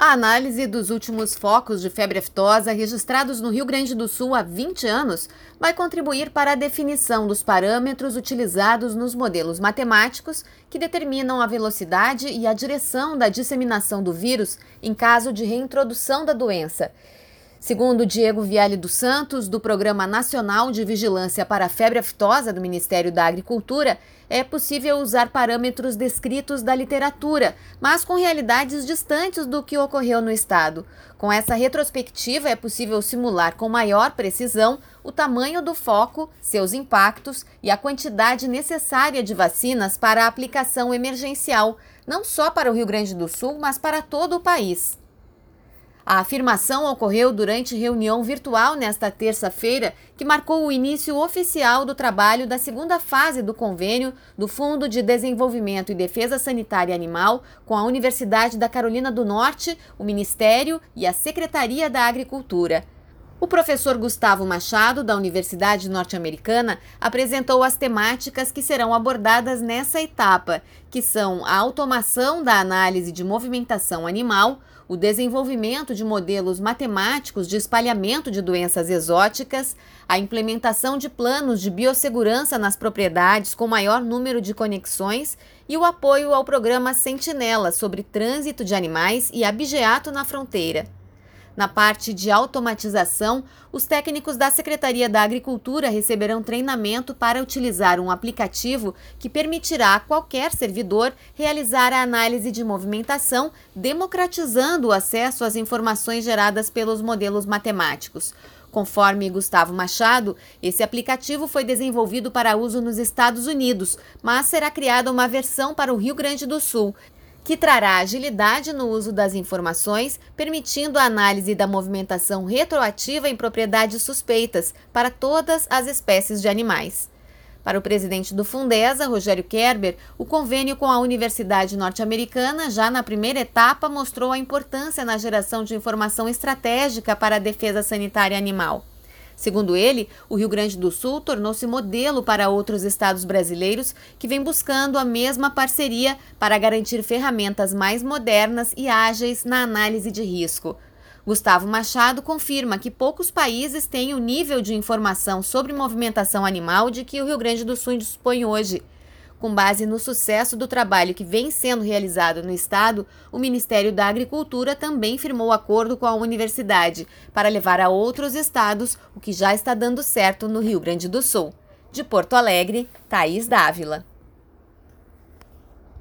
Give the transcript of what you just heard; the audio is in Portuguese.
A análise dos últimos focos de febre aftosa registrados no Rio Grande do Sul há 20 anos vai contribuir para a definição dos parâmetros utilizados nos modelos matemáticos que determinam a velocidade e a direção da disseminação do vírus em caso de reintrodução da doença. Segundo Diego Viale dos Santos, do Programa Nacional de Vigilância para a Febre Aftosa do Ministério da Agricultura, é possível usar parâmetros descritos da literatura, mas com realidades distantes do que ocorreu no estado. Com essa retrospectiva, é possível simular com maior precisão o tamanho do foco, seus impactos e a quantidade necessária de vacinas para a aplicação emergencial, não só para o Rio Grande do Sul, mas para todo o país. A afirmação ocorreu durante reunião virtual nesta terça-feira, que marcou o início oficial do trabalho da segunda fase do convênio do Fundo de Desenvolvimento e Defesa Sanitária Animal com a Universidade da Carolina do Norte, o Ministério e a Secretaria da Agricultura. O professor Gustavo Machado, da Universidade Norte-Americana, apresentou as temáticas que serão abordadas nessa etapa, que são a automação da análise de movimentação animal, o desenvolvimento de modelos matemáticos de espalhamento de doenças exóticas, a implementação de planos de biossegurança nas propriedades com maior número de conexões e o apoio ao programa Sentinela sobre trânsito de animais e abigeato na fronteira. Na parte de automatização, os técnicos da Secretaria da Agricultura receberão treinamento para utilizar um aplicativo que permitirá a qualquer servidor realizar a análise de movimentação, democratizando o acesso às informações geradas pelos modelos matemáticos. Conforme Gustavo Machado, esse aplicativo foi desenvolvido para uso nos Estados Unidos, mas será criada uma versão para o Rio Grande do Sul que trará agilidade no uso das informações, permitindo a análise da movimentação retroativa em propriedades suspeitas para todas as espécies de animais. Para o presidente do Fundesa, Rogério Kerber, o convênio com a Universidade Norte-Americana, já na primeira etapa, mostrou a importância na geração de informação estratégica para a defesa sanitária animal. Segundo ele, o Rio Grande do Sul tornou-se modelo para outros estados brasileiros que vêm buscando a mesma parceria para garantir ferramentas mais modernas e ágeis na análise de risco. Gustavo Machado confirma que poucos países têm o nível de informação sobre movimentação animal de que o Rio Grande do Sul dispõe hoje. Com base no sucesso do trabalho que vem sendo realizado no Estado, o Ministério da Agricultura também firmou acordo com a universidade para levar a outros estados o que já está dando certo no Rio Grande do Sul. De Porto Alegre, Thaís Dávila.